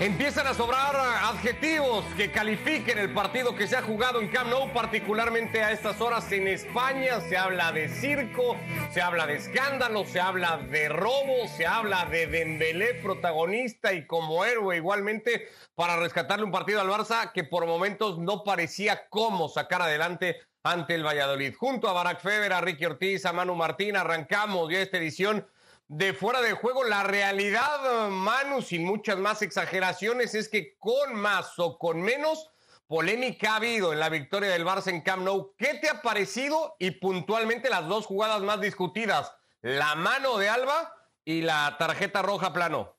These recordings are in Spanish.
Empiezan a sobrar adjetivos que califiquen el partido que se ha jugado en Camp Nou, particularmente a estas horas en España. Se habla de circo, se habla de escándalo, se habla de robo, se habla de Dembélé protagonista y como héroe igualmente para rescatarle un partido al Barça que por momentos no parecía cómo sacar adelante ante el Valladolid. Junto a Barack Feber, a Ricky Ortiz, a Manu Martín, arrancamos ya esta edición de fuera de juego. La realidad, Manu, sin muchas más exageraciones, es que con más o con menos polémica ha habido en la victoria del Barça en Camp Nou. ¿Qué te ha parecido? Y puntualmente las dos jugadas más discutidas, la mano de Alba y la tarjeta roja plano.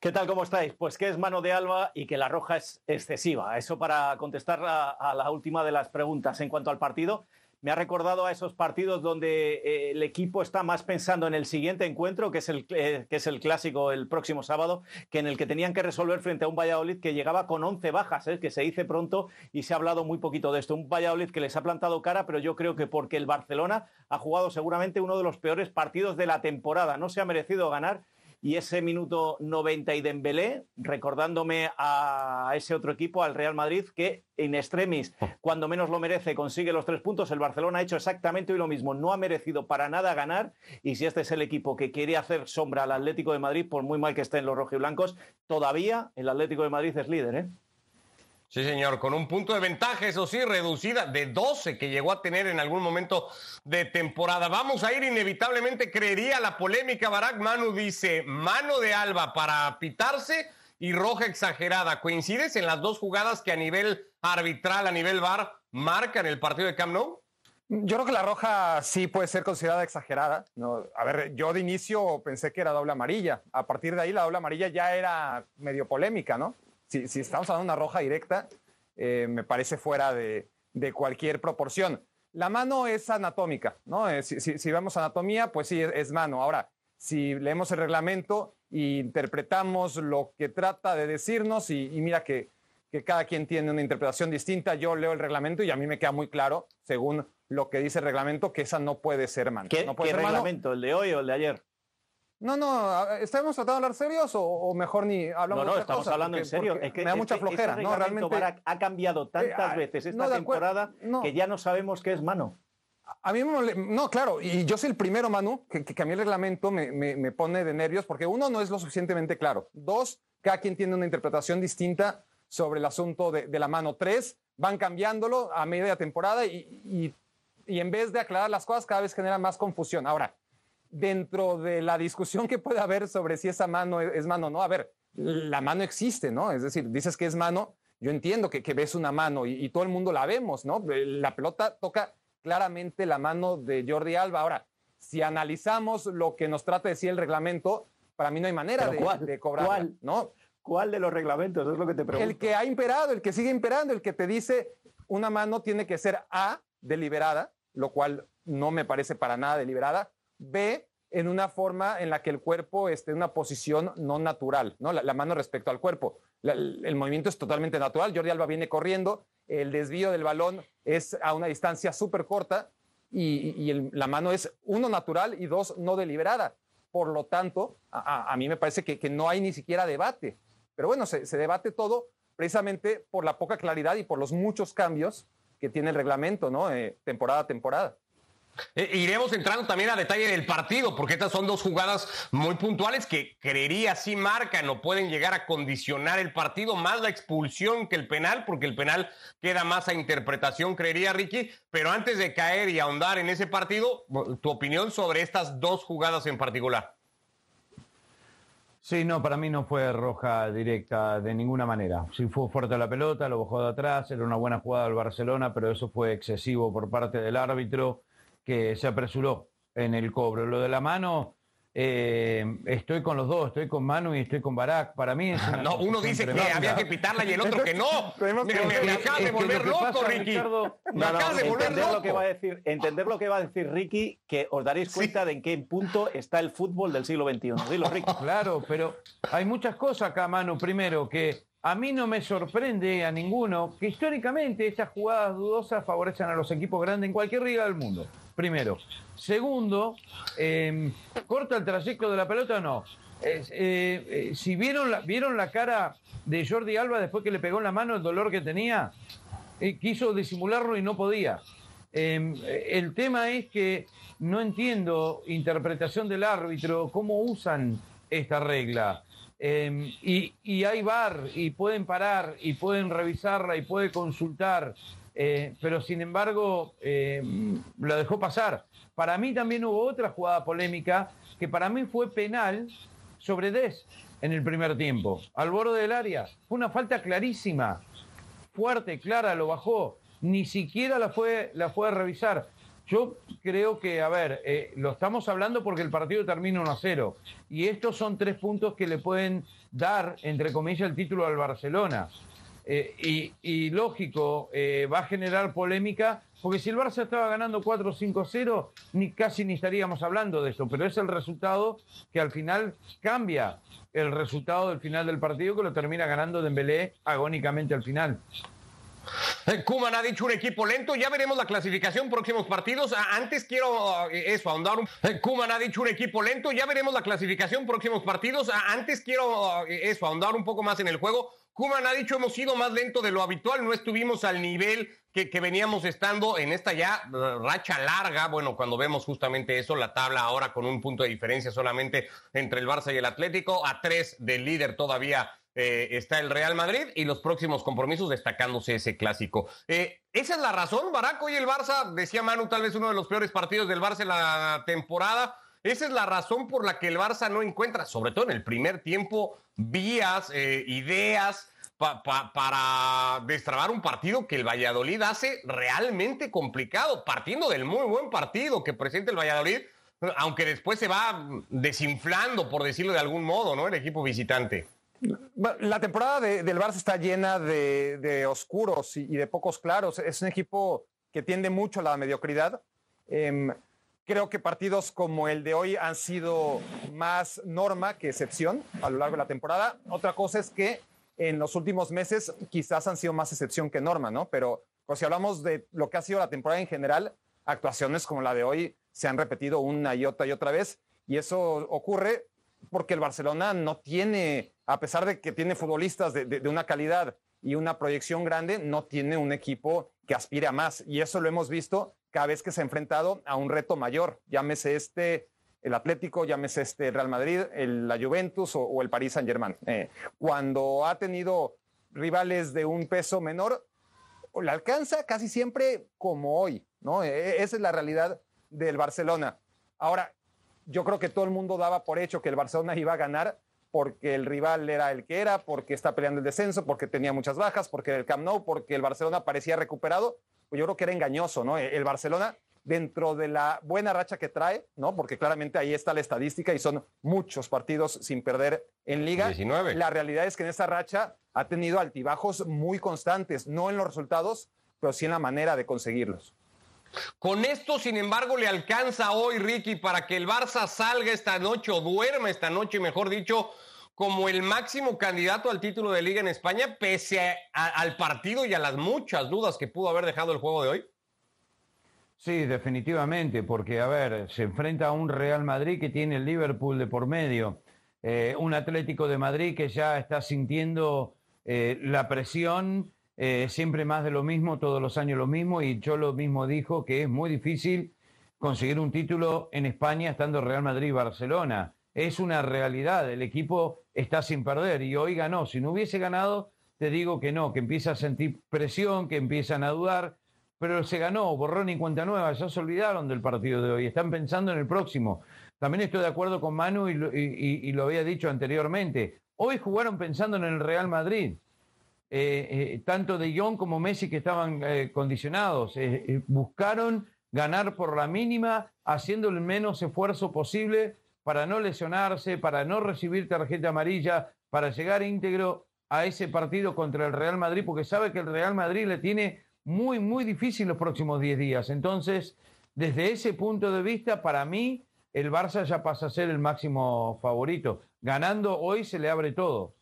¿Qué tal? ¿Cómo estáis? Pues que es mano de Alba y que la roja es excesiva. Eso para contestar a, a la última de las preguntas. En cuanto al partido, me ha recordado a esos partidos donde eh, el equipo está más pensando en el siguiente encuentro, que es, el, eh, que es el clásico el próximo sábado, que en el que tenían que resolver frente a un Valladolid que llegaba con 11 bajas, eh, que se dice pronto y se ha hablado muy poquito de esto. Un Valladolid que les ha plantado cara, pero yo creo que porque el Barcelona ha jugado seguramente uno de los peores partidos de la temporada. No se ha merecido ganar y ese minuto 90 y Dembélé, recordándome a ese otro equipo, al Real Madrid, que en extremis, cuando menos lo merece, consigue los tres puntos. El Barcelona ha hecho exactamente lo mismo, no ha merecido para nada ganar. Y si este es el equipo que quiere hacer sombra al Atlético de Madrid, por muy mal que estén los rojiblancos, todavía el Atlético de Madrid es líder, ¿eh? Sí, señor, con un punto de ventaja, eso sí, reducida de 12 que llegó a tener en algún momento de temporada. Vamos a ir inevitablemente, creería la polémica. Barack Manu dice, mano de Alba para pitarse y roja exagerada. ¿Coincides en las dos jugadas que a nivel arbitral, a nivel VAR, marcan el partido de Camp Nou? Yo creo que la roja sí puede ser considerada exagerada. No, a ver, yo de inicio pensé que era doble amarilla. A partir de ahí la doble amarilla ya era medio polémica, ¿no? Si, si estamos hablando de una roja directa, eh, me parece fuera de, de, cualquier proporción. La mano es anatómica, ¿no? Eh, si, si, si, vemos anatomía, pues sí, es, es, mano. Ahora, si leemos el reglamento e interpretamos lo que trata de decirnos, y, y mira que, que, cada quien tiene una interpretación distinta, yo leo el reglamento y a mí me queda muy claro, según lo que dice el reglamento, que esa no puede ser mano. ¿Qué, no puede ¿qué ser reglamento? Mano. ¿El de hoy o el de ayer? No, no, ¿estamos tratando de hablar serios o, o mejor ni hablamos no, no, de estamos cosa? hablando porque, en serio. Es que me da mucha flojera, este ¿no? Realmente ha cambiado tantas eh, veces esta no, temporada no. que ya no sabemos qué es mano. A mí me no, claro, y yo soy el primero, Manu, que, que, que a mí el reglamento me, me, me, pone de nervios porque uno no es lo suficientemente claro. Dos, cada quien tiene una interpretación distinta sobre el asunto de, de la mano. Tres, van cambiándolo a media temporada y, y, y en vez de aclarar las cosas cada vez genera más confusión. Ahora, dentro de la discusión que puede haber sobre si esa mano es mano o no, a ver, la mano existe, ¿no? Es decir, dices que es mano, yo entiendo que, que ves una mano y, y, todo el mundo la vemos, ¿no? La pelota toca claramente la mano de Jordi Alba. Ahora, si analizamos lo que nos trata de decir el reglamento, para mí no hay manera de, cuál, de cobrar, ¿cuál? ¿no? ¿Cuál de los reglamentos? Es lo que te pregunto. El que ha imperado, el que sigue imperando, el que te dice una mano tiene que ser A, deliberada, lo cual no me parece para nada deliberada, B, en una forma en la que el cuerpo esté en una posición no natural, ¿no? La, mano respecto al cuerpo. El movimiento es totalmente natural. Jordi Alba viene corriendo, el desvío del balón es a una distancia súper corta y, la mano es, uno, natural y dos, no deliberada. Por lo tanto, a, mí me parece que, no hay ni siquiera debate. Pero bueno, se, se debate todo precisamente por la poca claridad y por los muchos cambios que tiene el reglamento, ¿no? Eh, temporada a temporada. Eh, iremos entrando también a detalle del partido, porque estas son dos jugadas muy puntuales que creería sí marcan o pueden llegar a condicionar el partido, más la expulsión que el penal, porque el penal queda más a interpretación, creería Ricky. Pero antes de caer y ahondar en ese partido, tu opinión sobre estas dos jugadas en particular. Sí, no, para mí no fue roja directa de ninguna manera. Sí fue fuerte la pelota, lo bajó de atrás, era una buena jugada del Barcelona, pero eso fue excesivo por parte del árbitro que se apresuró en el cobro. Lo de la mano, eh, estoy con los dos, estoy con Manu y estoy con Barak. Para mí es una No, uno dice que tremenda. había que pitarla y el otro que no. me, me, me acabas de volver loco, pasa, Ricky. Ricardo, me no, acabas no, de volver loco. Lo que va a decir, entender lo que va a decir Ricky, que os daréis cuenta sí. de en qué punto está el fútbol del siglo XXI. Dilo, Ricky. Claro, pero hay muchas cosas acá, Manu. Primero, que a mí no me sorprende a ninguno que históricamente estas jugadas dudosas favorecen a los equipos grandes en cualquier liga del mundo. Primero. Segundo, eh, ¿corta el trayecto de la pelota o no? eh, eh, si vieron la, vieron la cara de Jordi Alba después que le pegó en la mano el dolor que tenía, eh, quiso disimularlo y no podía. Em, el tema es que no entiendo interpretación del árbitro, cómo usan esta regla. Em, y, y, hay bar y pueden parar y pueden revisarla y puede consultar, pero sin embargo em, lo dejó pasar. Para mí también hubo otra jugada polémica que para mí fue penal sobre Des en el primer tiempo, al borde del área. Fue una falta clarísima, fuerte, clara, lo bajó. Ni siquiera la fue, la fue a revisar. Yo creo que, a ver, eh, lo estamos hablando porque el partido termina 1 a 0. Y estos son tres puntos que le pueden dar, entre comillas, el título al Barcelona. Eh, y, lógico, eh, va a generar polémica, porque si el Barça estaba ganando 4-5-0, ni casi ni estaríamos hablando de esto, pero es el resultado que al final cambia el resultado del final del partido, que lo termina ganando Dembélé agónicamente al final. Kuman ha dicho un equipo lento, ya veremos la clasificación próximos partidos. Antes quiero eh, eso, ahondar un Kuman ha dicho un equipo lento, ya veremos la clasificación próximos partidos. Antes quiero eso, ahondar un poco más en el juego. Kuman ha dicho hemos sido más lento de lo habitual, no estuvimos al nivel que, veníamos estando en esta ya uh, racha larga. Bueno, cuando vemos justamente eso, la tabla ahora con un punto de diferencia solamente entre el Barça y el Atlético, a tres del líder todavía eh, está el Real Madrid y los próximos compromisos destacándose ese clásico. Eh, esa es la razón, Barack. Hoy el Barça, decía Manu, tal vez uno de los peores partidos del Barça en la temporada. Esa es la razón por la que el Barça no encuentra, sobre todo en el primer tiempo, vías, eh, ideas para destrabar un partido que el Valladolid hace realmente complicado, partiendo del muy buen partido que presenta el Valladolid, aunque después se va desinflando, por decirlo de algún modo, ¿no? El equipo visitante. La temporada del Barça está llena de, oscuros y, de pocos claros. Es un equipo que tiende mucho a la mediocridad. Em, Creo que partidos como el de hoy han sido más norma que excepción a lo largo de la temporada. Otra cosa es que en los últimos meses quizás han sido más excepción que norma, ¿no? Pero pues, si hablamos de lo que ha sido la temporada en general, actuaciones como la de hoy se han repetido una y otra y otra vez. Y eso ocurre porque el Barcelona no tiene, a pesar de que tiene futbolistas de, de, una calidad y una proyección grande, no tiene un equipo que aspire a más. Y eso lo hemos visto cada vez que se ha enfrentado a un reto mayor, llámese este el Atlético, llámese este Real Madrid, la Juventus o, el Paris Saint Germain. Eh, cuando ha tenido rivales de un peso menor, le alcanza casi siempre como hoy, ¿no? E, e, esa es la realidad del Barcelona. Ahora, yo creo que todo el mundo daba por hecho que el Barcelona iba a ganar porque el rival era el que era, porque está peleando el descenso, porque tenía muchas bajas, porque el Camp Nou, porque el Barcelona parecía recuperado, pues yo creo que era engañoso, ¿no? El Barcelona, dentro de la buena racha que trae, ¿no? Porque claramente ahí está la estadística y son muchos partidos sin perder en liga. 19. La realidad es que en esa racha ha tenido altibajos muy constantes, no en los resultados, pero sí en la manera de conseguirlos. Con esto, sin embargo, le alcanza hoy, Ricky, para que el Barça salga esta noche o duerma esta noche, mejor dicho, como el máximo candidato al título de liga en España, pese al partido y a las muchas dudas que pudo haber dejado el juego de hoy? Sí, definitivamente, porque, a ver, se enfrenta a un Real Madrid que tiene el Liverpool de por medio, eh, un Atlético de Madrid que ya está sintiendo eh, la presión, eh, siempre más de lo mismo, todos los años lo mismo, y yo lo mismo dijo que es muy difícil conseguir un título en España estando Real Madrid y Barcelona es una realidad. El equipo está sin perder y hoy ganó. Si no hubiese ganado, te digo que no, que empieza a sentir presión, que empiezan a dudar, pero se ganó, borrón y cuenta nueva, ya se olvidaron del partido de hoy, están pensando en el próximo. También estoy de acuerdo con Manu y lo, había dicho anteriormente. Hoy jugaron pensando en el Real Madrid. Eh, eh, tanto De Jong como Messi que estaban eh, condicionados, buscaron ganar por la mínima, haciendo el menos esfuerzo posible para no lesionarse, para no recibir tarjeta amarilla, para llegar íntegro a ese partido contra el Real Madrid, porque sabe que el Real Madrid le tiene muy, muy difícil los próximos 10 días. Entonces, desde ese punto de vista, para mí, el Barça ya pasa a ser el máximo favorito. Ganando hoy se le abre todo.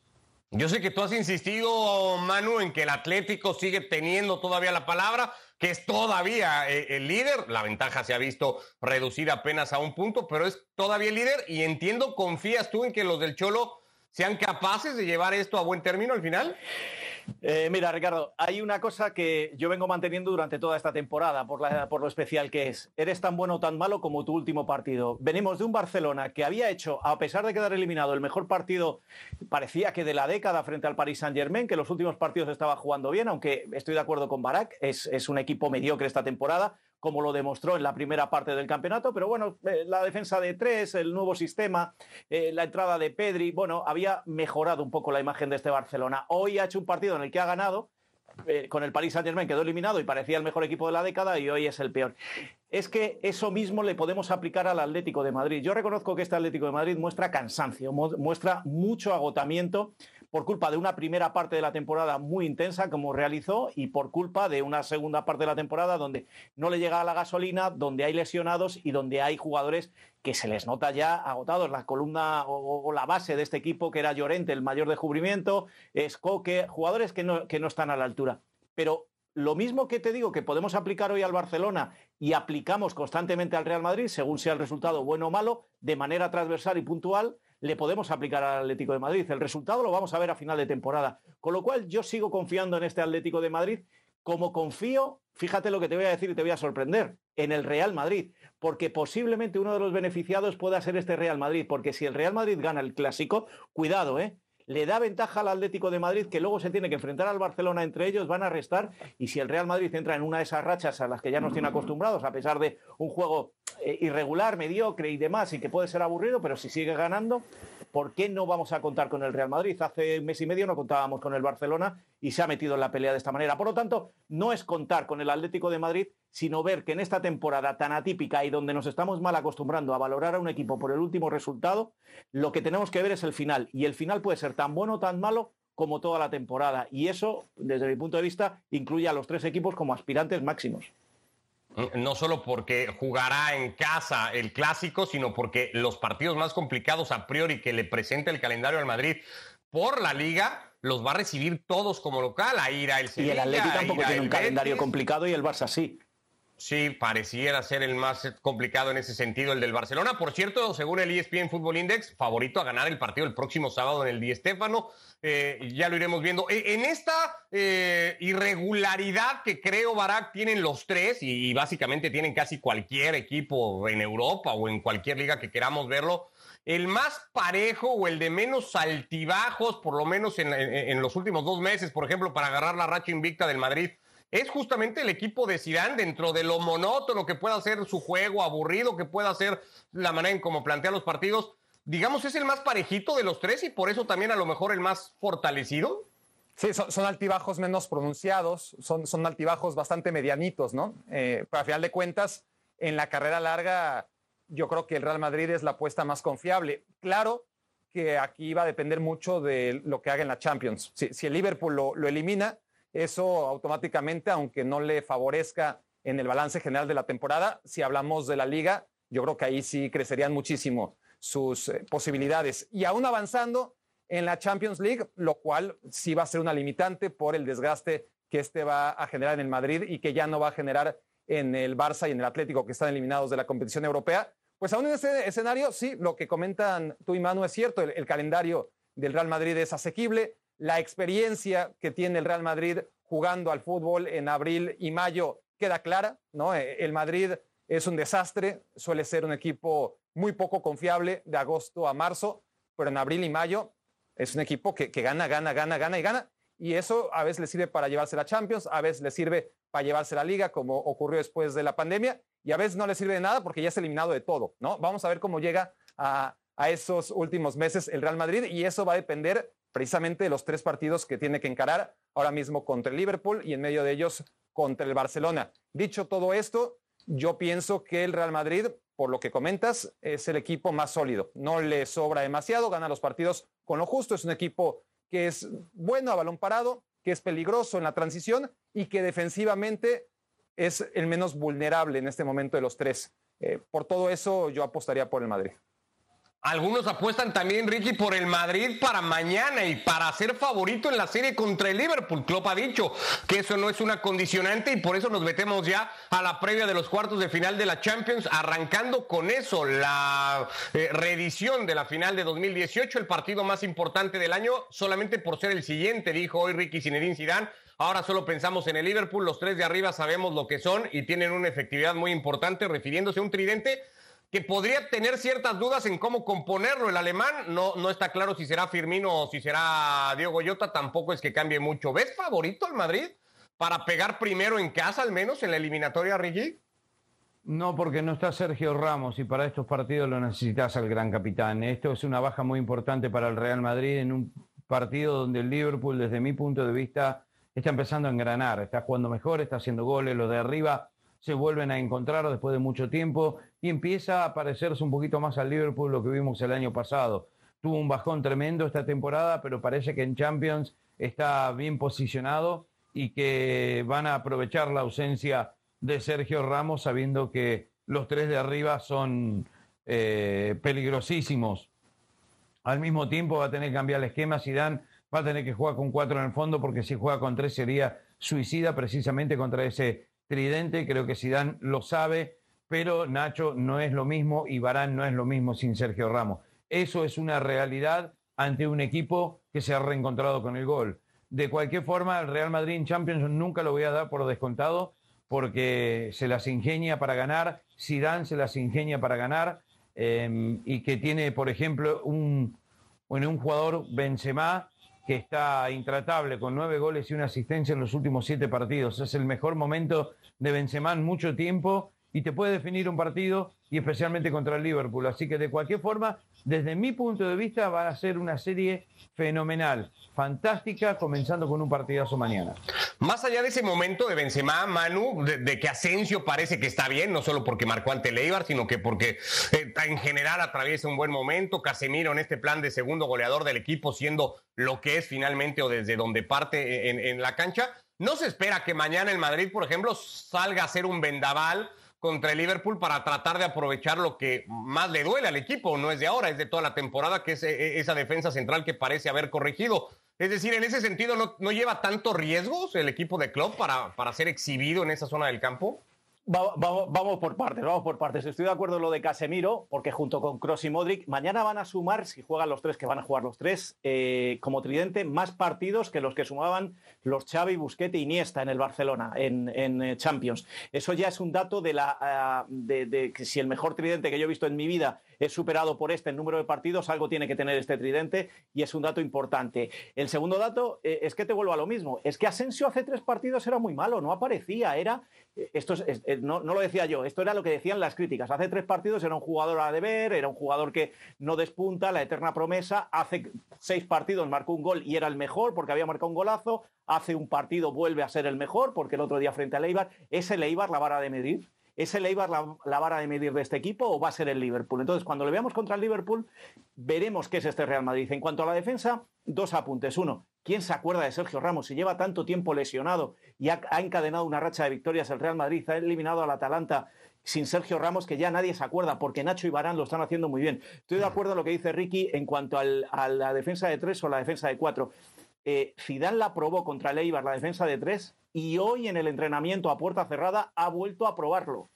Yo sé que tú has insistido, Manu, en que el Atlético sigue teniendo todavía la palabra, que es todavía eh, el líder. La ventaja se ha visto reducida apenas a un punto, pero es todavía el líder. Y entiendo, confías tú en que los del Cholo sean capaces de llevar esto a buen término al final. Eh, mira, Ricardo, hay una cosa que yo vengo manteniendo durante toda esta temporada, por, por, lo especial que es. Eres tan bueno o tan malo como tu último partido. Venimos de un Barcelona que había hecho, a pesar de quedar eliminado, el mejor partido, parecía que de la década frente al Paris Saint-Germain, que los últimos partidos estaba jugando bien, aunque estoy de acuerdo con Barak, es un equipo mediocre esta temporada como lo demostró en la primera parte del campeonato, pero bueno, eh, la defensa de tres, el nuevo sistema, eh, la entrada de Pedri, bueno, había mejorado un poco la imagen de este Barcelona. Hoy ha hecho un partido en el que ha ganado, eh, con el Paris Saint-Germain quedó eliminado y parecía el mejor equipo de la década y hoy es el peor. Es que eso mismo le podemos aplicar al Atlético de Madrid. Yo reconozco que este Atlético de Madrid muestra cansancio, muestra mucho agotamiento por culpa de una primera parte de la temporada muy intensa como realizó y por culpa de una segunda parte de la temporada donde no le llega la gasolina, donde hay lesionados y donde hay jugadores que se les nota ya agotados. La columna o, la base de este equipo, que era Llorente, el mayor descubrimiento, es Coque, jugadores que no, que no están a la altura. Pero lo mismo que te digo que podemos aplicar hoy al Barcelona y aplicamos constantemente al Real Madrid, según sea el resultado bueno o malo, de manera transversal y puntual, le podemos aplicar al Atlético de Madrid. El resultado lo vamos a ver a final de temporada. Con lo cual yo sigo confiando en este Atlético de Madrid como confío, fíjate lo que te voy a decir y te voy a sorprender, en el Real Madrid, porque posiblemente uno de los beneficiados pueda ser este Real Madrid, porque si el Real Madrid gana el clásico, cuidado, ¿eh? le da ventaja al Atlético de Madrid, que luego se tiene que enfrentar al Barcelona entre ellos, van a restar, y si el Real Madrid entra en una de esas rachas a las que ya nos tiene acostumbrados, a pesar de un juego eh, irregular, mediocre y demás, y que puede ser aburrido, pero si sigue ganando, ¿por qué no vamos a contar con el Real Madrid? Hace un mes y medio no contábamos con el Barcelona y se ha metido en la pelea de esta manera. Por lo tanto, no es contar con el Atlético de Madrid, sino ver que en esta temporada tan atípica y donde nos estamos mal acostumbrando a valorar a un equipo por el último resultado, lo que tenemos que ver es el final. Y el final puede ser tan bueno o tan malo como toda la temporada. Y eso, desde mi punto de vista, incluye a los tres equipos como aspirantes máximos. No solo porque jugará en casa el clásico, sino porque los partidos más complicados a priori que le presenta el calendario al Madrid por la liga los va a recibir todos como local. a ir el Sevilla, Y el Atlético tampoco tiene un calendario complicado y el Barça sí. Sí, pareciera ser el más complicado en ese sentido, el del Barcelona. Por cierto, según el ESPN Football Index, favorito a ganar el partido el próximo sábado en el Di Stéfano. Eh, ya lo iremos viendo. E, en esta eh, irregularidad que creo, Barak, tienen los tres y, básicamente tienen casi cualquier equipo en Europa o en cualquier liga que queramos verlo. El más parejo o el de menos altibajos, por lo menos en, en los últimos dos meses, por ejemplo, para agarrar la racha invicta del Madrid es justamente el equipo de Zidane dentro de lo monótono que pueda ser su juego, aburrido que pueda ser la manera en cómo plantea los partidos. Digamos, es el más parejito de los tres y por eso también a lo mejor el más fortalecido. Sí, son, altibajos menos pronunciados, son, son, altibajos bastante medianitos, ¿no? Eh, pero a final de cuentas, en la carrera larga, yo creo que el Real Madrid es la apuesta más confiable. Claro que aquí va a depender mucho de lo que haga en la Champions. Si, el Liverpool lo elimina, eso automáticamente, aunque no le favorezca en el balance general de la temporada, si hablamos de la liga, yo creo que ahí sí crecerían muchísimo sus eh, posibilidades. Y aún avanzando en la Champions League, lo cual sí va a ser una limitante por el desgaste que este va a generar en el Madrid y que ya no va a generar en el Barça y en el Atlético, que están eliminados de la competición europea. Pues aún en ese escenario, sí, lo que comentan tú y Manu es cierto, el calendario del Real Madrid es asequible, la experiencia que tiene el Real Madrid jugando al fútbol en abril y mayo queda clara, ¿no? Eh, el Madrid es un desastre, suele ser un equipo muy poco confiable de agosto a marzo, pero en abril y mayo es un equipo que, gana, gana, gana, gana y gana. Y eso a veces le sirve para llevarse la Champions, a veces le sirve para llevarse la Liga, como ocurrió después de la pandemia, y a veces no le sirve de nada porque ya es eliminado de todo, ¿no? Vamos a ver cómo llega a, a esos últimos meses el Real Madrid y eso va a depender precisamente los tres partidos que tiene que encarar ahora mismo contra el Liverpool y en medio de ellos contra el Barcelona. Dicho todo esto, yo pienso que el Real Madrid, por lo que comentas, es el equipo más sólido. No le sobra demasiado, gana los partidos con lo justo. Es un equipo que es bueno a balón parado, que es peligroso en la transición y que defensivamente es el menos vulnerable en este momento de los tres. Eh, por todo eso, yo apostaría por el Madrid. Algunos apuestan también, Ricky, por el Madrid para mañana y para ser favorito en la serie contra el Liverpool. Klopp ha dicho que eso no es una condicionante y por eso nos metemos ya a la previa de los cuartos de final de la Champions, arrancando con eso la eh, reedición de la final de 2018, el partido más importante del año, solamente por ser el siguiente, dijo hoy Ricky Zinedine Zidane. Ahora solo pensamos en el Liverpool, los tres de arriba sabemos lo que son y tienen una efectividad muy importante, refiriéndose a un tridente que podría tener ciertas dudas en cómo componerlo. El alemán no, no está claro si será Firmino o si será Diego Goyota, tampoco es que cambie mucho. ¿Ves favorito al Madrid para pegar primero en casa, al menos en la eliminatoria, Ricky? No, porque no está Sergio Ramos y para estos partidos lo necesitas al gran capitán. Esto es una baja muy importante para el Real Madrid en un partido donde el Liverpool, desde mi punto de vista, está empezando a engranar, está jugando mejor, está haciendo goles, los de arriba se vuelven a encontrar después de mucho tiempo y empieza a parecerse un poquito más al Liverpool lo que vimos el año pasado. Tuvo un bajón tremendo esta temporada, pero parece que en Champions está bien posicionado y que van a aprovechar la ausencia de Sergio Ramos sabiendo que los tres de arriba son eh, peligrosísimos. Al mismo tiempo va a tener que cambiar el esquema, Zidane va a tener que jugar con cuatro en el fondo porque si juega con tres sería suicida precisamente contra ese tridente, creo que Zidane lo sabe, pero Nacho no es lo mismo y Barán no es lo mismo sin Sergio Ramos. Eso es una realidad ante un equipo que se ha reencontrado con el gol. De cualquier forma, el Real Madrid Champions nunca lo voy a dar por descontado porque se las ingenia para ganar, Zidane se las ingenia para ganar eh, y que tiene, por ejemplo, un, un jugador Benzema que está intratable con nueve goles y una asistencia en los últimos siete partidos. Es el mejor momento de Benzema en mucho tiempo y te puede definir un partido y especialmente contra el Liverpool. Así que de cualquier forma, desde mi punto de vista, va a ser una serie fenomenal, fantástica, comenzando con un partidazo mañana. Más allá de ese momento de Benzema, Manu, de, que Asensio parece que está bien, no solo porque marcó ante Leibar, sino que porque eh, en general atraviesa un buen momento, Casemiro en este plan de segundo goleador del equipo siendo lo que es finalmente o desde donde parte en, en la cancha, no se espera que mañana el Madrid, por ejemplo, salga a ser un vendaval contra el Liverpool para tratar de aprovechar lo que más le duele al equipo, no es de ahora, es de toda la temporada, que es eh, esa defensa central que parece haber corregido. Es decir, en ese sentido, ¿no, lleva tantos riesgos el equipo de club para, para ser exhibido en esa zona del campo? Vamos por partes, vamos por partes. Estoy de acuerdo en lo de Casemiro, porque junto con Cross y Modric, mañana van a sumar, si juegan los tres, que van a jugar los tres, eh, como tridente, más partidos que los que sumaban los Xavi, Busquete y Iniesta en el Barcelona, en, eh, Champions. Eso ya es un dato de, la, ah, de, que si el mejor tridente que yo he visto en mi vida es superado por este en número de partidos, algo tiene que tener este tridente y es un dato importante. El segundo dato eh, es que te vuelvo a lo mismo, es que Asensio hace tres partidos era muy malo, no aparecía, era esto eh, no, lo decía yo, esto era lo que decían las críticas. Hace tres partidos era un jugador a deber, era un jugador que no despunta, la eterna promesa. Hace seis partidos marcó un gol y era el mejor porque había marcado un golazo. Hace un partido vuelve a ser el mejor porque el otro día frente a Leibar. ¿Es el Eibar la vara de medir? ¿Es el Eibar la, la, vara de medir de este equipo o va a ser el Liverpool? Entonces, cuando le veamos contra el Liverpool, veremos qué es este Real Madrid. En cuanto a la defensa, dos apuntes. Uno, ¿quién se acuerda de Sergio Ramos? Si lleva tanto tiempo lesionado y ha, encadenado una racha de victorias el Real Madrid, ha eliminado al Atalanta sin Sergio Ramos, que ya nadie se acuerda, porque Nacho y Barán lo están haciendo muy bien. Estoy de acuerdo en lo que dice Ricky en cuanto a la defensa de tres o la defensa de cuatro. Eh, la probó contra el Eibar, la defensa de tres, y hoy en el entrenamiento a puerta cerrada ha vuelto a probarlo.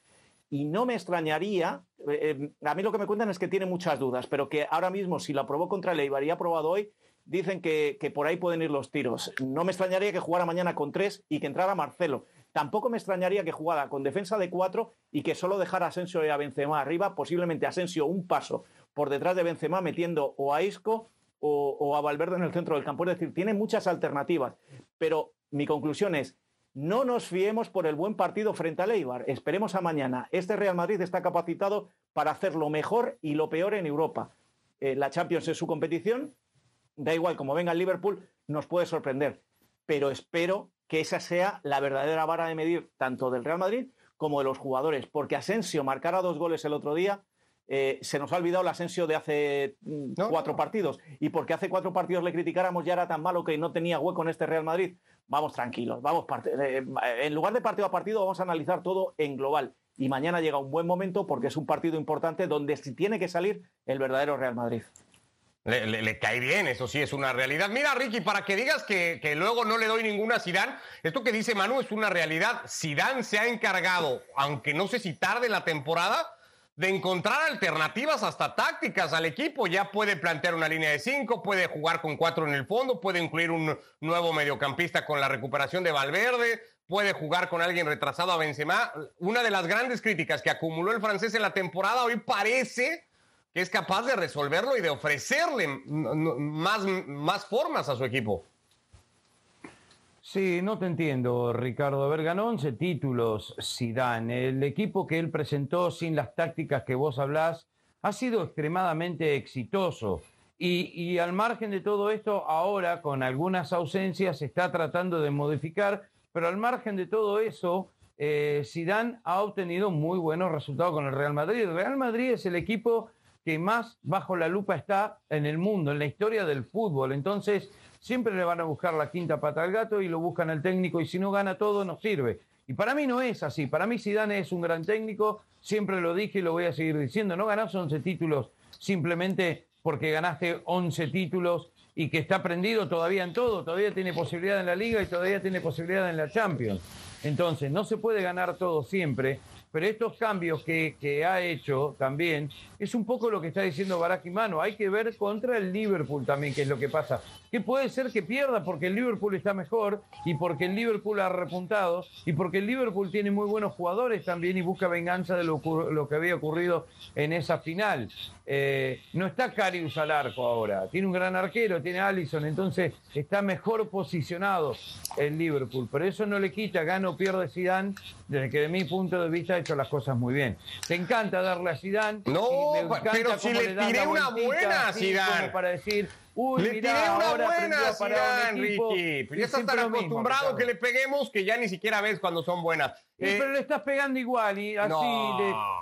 Y no me extrañaría, eh, eh, a mí lo que me cuentan es que tiene muchas dudas, pero que ahora mismo si la probó contra el Eibar y ha probado hoy, dicen que, por ahí pueden ir los tiros. No me extrañaría que jugara mañana con tres y que entrara Marcelo. Tampoco me extrañaría que jugara con defensa de cuatro y que solo dejara a Asensio y a Benzema arriba, posiblemente Asensio un paso por detrás de Benzema metiendo o a Isco o, a Valverde en el centro del campo. Es decir, tiene muchas alternativas. Pero mi conclusión es, no nos fiemos por el buen partido frente al Eibar. Esperemos a mañana. Este Real Madrid está capacitado para hacer lo mejor y lo peor en Europa. Eh, la Champions es su competición. Da igual, como venga el Liverpool, nos puede sorprender. Pero espero que esa sea la verdadera vara de medir tanto del Real Madrid como de los jugadores. Porque Asensio marcara dos goles el otro día eh, se nos ha olvidado el Asensio de hace mm, cuatro partidos. Y porque hace cuatro partidos le criticáramos ya era tan malo que no tenía hueco en este Real Madrid. Vamos tranquilos, vamos eh, en lugar de partido a partido vamos a analizar todo en global. y mañana llega un buen momento porque es un partido importante donde si tiene que salir el verdadero Real Madrid. Le, cae bien, eso sí es una realidad. Mira, Ricky, para que digas que, que, luego no le doy ninguna a Zidane, esto que dice Manu es una realidad. Zidane se ha encargado, aunque no sé si tarde la temporada, de encontrar alternativas hasta tácticas al equipo. Ya puede plantear una línea de cinco, puede jugar con cuatro en el fondo, puede incluir un nuevo mediocampista con la recuperación de Valverde, puede jugar con alguien retrasado a Benzema. Una de las grandes críticas que acumuló el francés en la temporada hoy parece que es capaz de resolverlo y de ofrecerle más, más formas a su equipo. Sí, no te entiendo, Ricardo. A ver, ganó 11 títulos Zidane. El equipo que él presentó sin las tácticas que vos hablás ha sido extremadamente exitoso. Y, al margen de todo esto, ahora con algunas ausencias se está tratando de modificar, pero al margen de todo eso, eh, Zidane ha obtenido muy buenos resultados con el Real Madrid. El Real Madrid es el equipo que más bajo la lupa está en el mundo, en la historia del fútbol. Entonces, siempre le van a buscar la quinta pata al gato y lo buscan al técnico y si no gana todo no sirve. Y para mí no es así. Para mí Zidane es un gran técnico, siempre lo dije y lo voy a seguir diciendo. No ganás 11 títulos simplemente porque ganaste 11 títulos y que está prendido todavía en todo, todavía tiene posibilidad en la liga y todavía tiene posibilidad en la Champions. Entonces, no se puede ganar todo siempre pero estos cambios que, que, ha hecho también es un poco lo que está diciendo Barack Mano. Hay que ver contra el Liverpool también qué es lo que pasa. Que puede ser que pierda porque el Liverpool está mejor y porque el Liverpool ha repuntado y porque el Liverpool tiene muy buenos jugadores también y busca venganza de lo, lo que había ocurrido en esa final. Eh, no está Carius al arco ahora, tiene un gran arquero, tiene Allison, entonces está mejor posicionado el Liverpool. Pero eso no le quita, gana o pierde Zidane, desde que de mi punto de vista ha hecho las cosas muy bien. Te encanta darle a Zidane. No, pero si le, tiré una buena a Zidane. Para decir, Uy, le tiré una buena Zidane, Ricky. Pero ya estás tan acostumbrado que le peguemos que ya ni siquiera ves cuando son buenas. Eh, pero le estás pegando igual y así,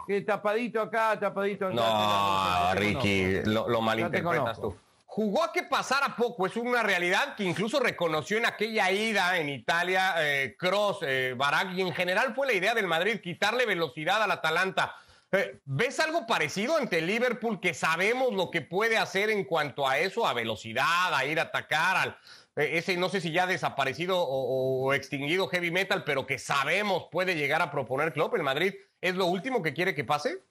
de, tapadito acá, tapadito acá. No, Ricky, lo, lo malinterpretas tú. Jugó a que pasara poco, es una realidad que incluso reconoció en aquella ida en Italia eh, Cross, eh, Barak, y en general fue la idea del Madrid, quitarle velocidad al Atalanta. Eh, ¿Ves algo parecido ante Liverpool que sabemos lo que puede hacer en cuanto a eso, a velocidad, a ir a atacar, al, eh, ese no sé si ya desaparecido o, extinguido heavy metal, pero que sabemos puede llegar a proponer Klopp en Madrid? ¿Es lo último que quiere que pase?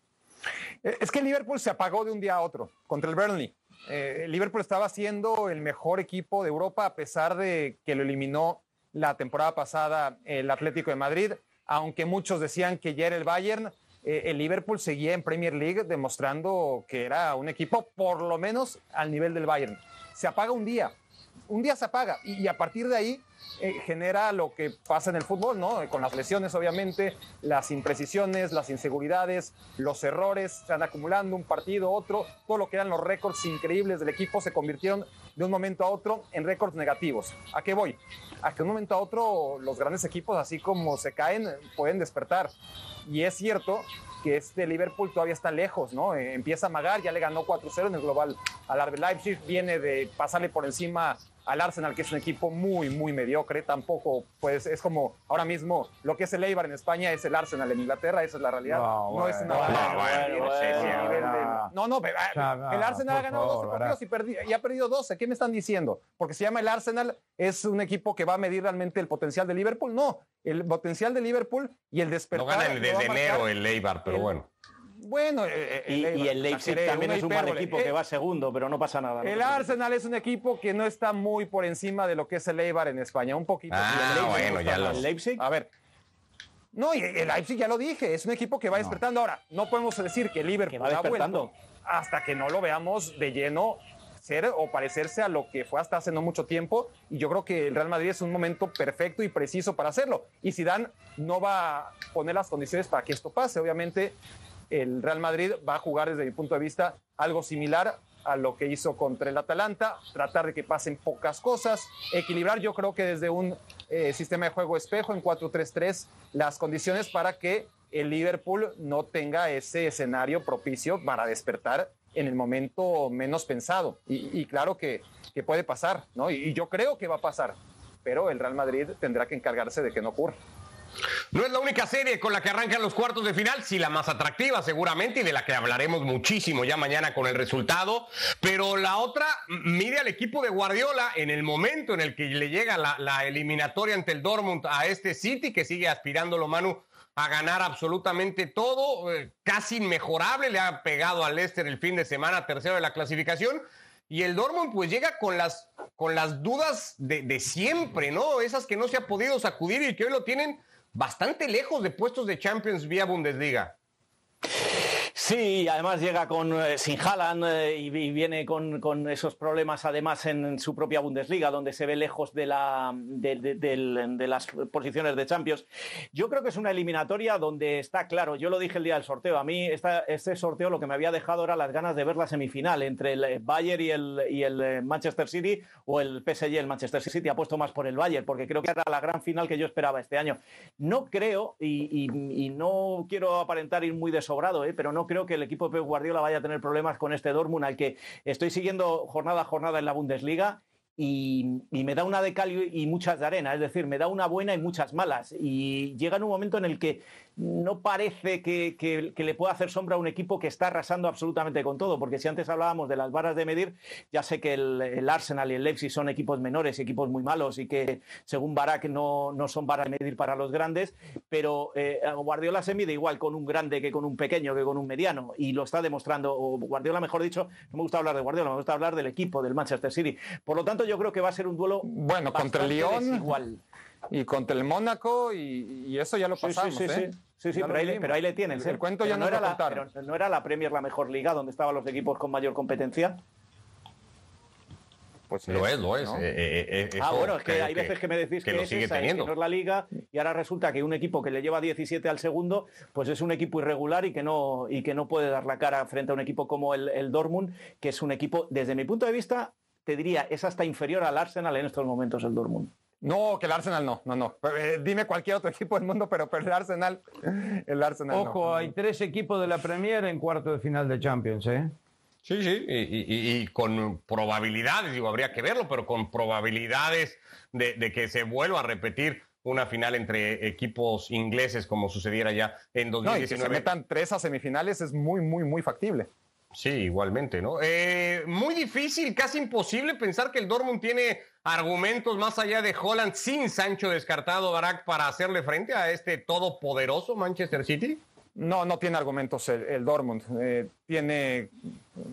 Eh, es que Liverpool se apagó de un día a otro contra el Burnley. Liverpool estaba siendo el mejor equipo de Europa a pesar de que lo eliminó la temporada pasada el Atlético de Madrid, aunque muchos decían que ya era el Bayern eh, el Liverpool seguía en Premier League demostrando que era un equipo por lo menos al nivel del Bayern. Se apaga un día, un día se apaga y, a partir de ahí eh, genera lo que pasa en el fútbol, ¿no? Con las lesiones, obviamente, las imprecisiones, las inseguridades, los errores se van acumulando un partido, otro, todo lo que eran los récords increíbles del equipo se convirtieron de un momento a otro en récords negativos. ¿A qué voy? A que de un momento a otro los grandes equipos, así como se caen, pueden despertar. Y es cierto que este Liverpool todavía está lejos, ¿no? Eh, empieza a magar, ya le ganó 4-0 en el global al RB Leipzig, viene de pasarle por encima al Arsenal, que es un equipo muy, muy mediocre. Tampoco, pues, es como ahora mismo lo que es el Eibar en España es el Arsenal en Inglaterra, esa es la realidad. No, es una. No, no, el Arsenal ha ganado 12 partidos y, y, ha perdido 12. ¿Qué me están diciendo? Porque se llama el Arsenal, es un equipo que va a medir realmente el potencial de Liverpool. No, el potencial de Liverpool y el despertar. No gana el de enero el Eibar, pero bueno. Bueno, eh, eh, y, el Leipzig también es un mal equipo que va segundo, pero no pasa nada. el Arsenal es un equipo que no está muy por encima de lo que es el Eibar en España, un poquito. Ah, bueno, ya lo... ¿El Leipzig? A ver. No, y el Leipzig ya lo dije, es un equipo que va despertando. Ahora, no podemos decir que el Liverpool va despertando hasta que no lo veamos de lleno ser o parecerse a lo que fue hasta hace no mucho tiempo. Y yo creo que el Real Madrid es un momento perfecto y preciso para hacerlo. Y Zidane no va a poner las condiciones para que esto pase. Obviamente, el Real Madrid va a jugar desde mi punto de vista algo similar a lo que hizo contra el Atalanta, tratar de que pasen pocas cosas, equilibrar yo creo que desde un eh, sistema de juego espejo en 4-3-3 las condiciones para que el Liverpool no tenga ese escenario propicio para despertar en el momento menos pensado. Y, claro que, que, puede pasar, ¿no? y yo creo que va a pasar, pero el Real Madrid tendrá que encargarse de que no ocurra. No es la única serie con la que arrancan los cuartos de final, sí la más atractiva seguramente y de la que hablaremos muchísimo ya mañana con el resultado, pero la otra mide al equipo de Guardiola en el momento en el que le llega la, eliminatoria ante el Dortmund a este City que sigue aspirando lo Manu a ganar absolutamente todo, eh, casi inmejorable, le ha pegado al Leicester el fin de semana, tercero de la clasificación, y el Dortmund pues llega con las, con las dudas de, de siempre, ¿no? Esas que no se ha podido sacudir y que hoy lo tienen bastante lejos de puestos de Champions vía Bundesliga. Sí, además llega con eh, sin Haaland eh, y, viene con, esos problemas además en, su propia Bundesliga, donde se ve lejos de, la, de, las posiciones de Champions. Yo creo que es una eliminatoria donde está claro, yo lo dije el día del sorteo, a mí este sorteo lo que me había dejado era las ganas de ver la semifinal entre el eh, Bayern y el, y el Manchester City o el PSG y el Manchester City. Ha puesto más por el Bayern, porque creo que era la gran final que yo esperaba este año. No creo, y, y no quiero aparentar ir muy desobrado, pero no creo que el equipo de Pep Guardiola vaya a tener problemas con este Dortmund al que estoy siguiendo jornada a jornada en la Bundesliga y, me da una de cal y muchas de arena, es decir, me da una buena y muchas malas. Y llega en un momento en el que no parece que, le pueda hacer sombra a un equipo que está arrasando absolutamente con todo, porque si antes hablábamos de las varas de medir, ya sé que el, Arsenal y el Leipzig son equipos menores, equipos muy malos y que según Barak no, no son varas de medir para los grandes, pero eh, Guardiola se mide igual con un grande que con un pequeño, que con un mediano, y lo está demostrando, o Guardiola mejor dicho, no me gusta hablar de Guardiola, me gusta hablar del equipo, del Manchester City. Por lo tanto, yo creo que va a ser un duelo bueno contra el Lyon igual y contra el Mónaco y, eso ya lo pasamos. Sí, sí, ¿eh? Sí, sí, pero, ahí, pero ahí, le tienen. El, cuento ya no, era la, pero no era la Premier la mejor liga donde estaban los equipos con mayor competencia. Pues lo es, lo es. Eh, eh, ah, bueno, es que hay veces que me decís que, es sigue teniendo. no es la liga y ahora resulta que un equipo que le lleva 17 al segundo, pues es un equipo irregular y que no, y que no puede dar la cara frente a un equipo como el, el Dortmund, que es un equipo, desde mi punto de vista, te diría, es hasta inferior al Arsenal en estos momentos el Dortmund. No, que el Arsenal no, no, no. Eh, dime cualquier otro equipo del mundo, pero, pero el Arsenal, el Arsenal Ojo, hay tres equipos de la Premier en cuarto de final de Champions, ¿eh? Sí, sí, y, con probabilidades, digo, habría que verlo, pero con probabilidades de, que se vuelva a repetir una final entre equipos ingleses como sucediera ya en 2019. No, y que se metan tres a semifinales es muy, muy, muy factible. Sí, igualmente, ¿no? Eh, muy difícil, casi imposible pensar que el Dortmund tiene argumentos más allá de Holland sin Sancho descartado, Barak, para hacerle frente a este todopoderoso Manchester City. No, no tiene argumentos el, Dortmund. Eh, tiene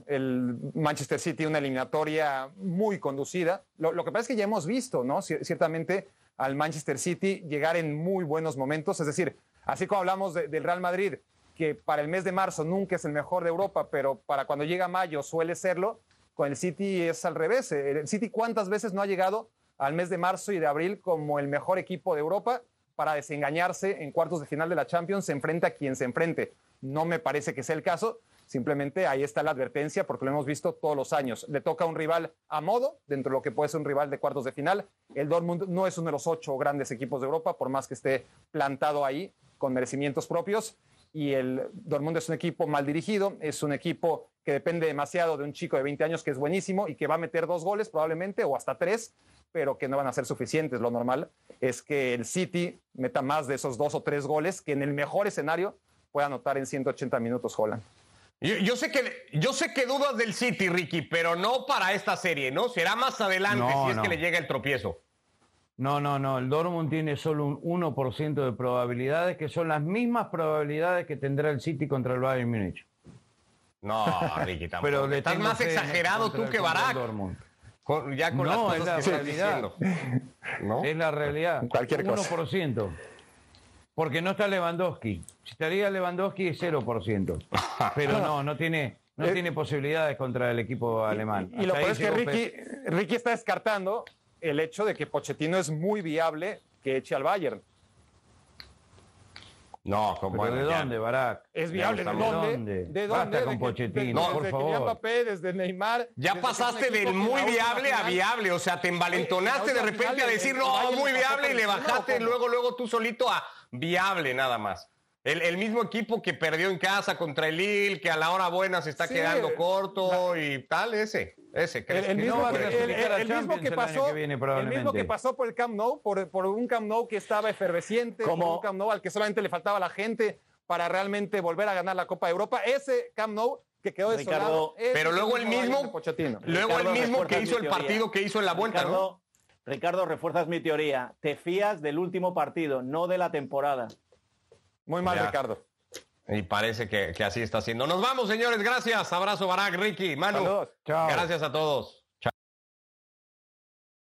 el Manchester City una eliminatoria muy conducida. Lo, que pasa es que ya hemos visto, ¿no? Ciertamente al Manchester City llegar en muy buenos momentos. Es decir, así como hablamos del Real Madrid, que para el mes de marzo nunca es el mejor de Europa, pero para cuando llega mayo suele serlo, con el City es al revés. El City cuántas veces no ha llegado al mes de marzo y de abril como el mejor equipo de Europa para desengañarse en cuartos de final de la Champions, se enfrenta a quien se enfrente. No me parece que sea el caso, simplemente ahí está la advertencia porque lo hemos visto todos los años. Le toca a un rival a modo, dentro de lo que puede ser un rival de cuartos de final. El Dortmund no es uno de los ocho grandes equipos de Europa, por más que esté plantado ahí con merecimientos propios y el Dortmund es un equipo mal dirigido, es un equipo que depende demasiado de un chico de 20 años que es buenísimo y que va a meter dos goles probablemente o hasta tres, pero que no van a ser suficientes. Lo normal es que el City meta más de esos dos o tres goles que en el mejor escenario pueda anotar en 180 minutos Holland. Yo, sé que, yo sé que dudas del City, Ricky, pero no para esta serie, ¿no? Será más adelante si es que le llega el tropiezo. No, no, no. El Dortmund tiene solo un 1% de probabilidades, que son las mismas probabilidades que tendrá el City contra el Bayern Múnich. No, Ricky, tampoco. Pero estás más exagerado tú que Barak. ya con no, es la realidad. ¿No? Es la realidad. Cualquier cosa. 1%. Porque no está Lewandowski. Si estaría Lewandowski es 0%. Pero no, no tiene, no eh, tiene posibilidades contra el equipo alemán. Y, lo peor es que Ricky, Ricky está descartando el hecho de que Pochettino es muy viable que eche al Bayern. No, como ¿de dónde, Barak? Es viable, ¿de dónde? ¿De dónde? Basta con Pochettino, por favor. Mbappé, desde Neymar. Ya pasaste del muy viable a viable, o sea, te envalentonaste de repente a decir, no, muy viable, y le bajaste luego, luego tú solito a viable nada más. El, mismo equipo que perdió en casa contra el Lille, que a la hora buena se está quedando corto y tal, ese. Ese, ¿crees El, mismo, no el- mismo que pasó, que viene, el mismo que pasó por el Camp Nou, por, por un Camp Nou que estaba efervesciente, Como- por un Camp Nou al que solamente le faltaba la gente para realmente volver a ganar la Copa de Europa. Ese Camp Nou que quedó Ricardo, desolado. pero luego el mismo-. Luego el mismo que hizo el partido que hizo en la vuelta, ¿no? Ricardo, refuerzas mi teoría. Te fías del último partido, no de la temporada. Muy mal, Ya. Ricardo. Y parece que, que así está haciendo. Nos vamos, señores. Gracias. Abrazo, Barack, Ricky, Manu. Saludos. Chao. Gracias a todos.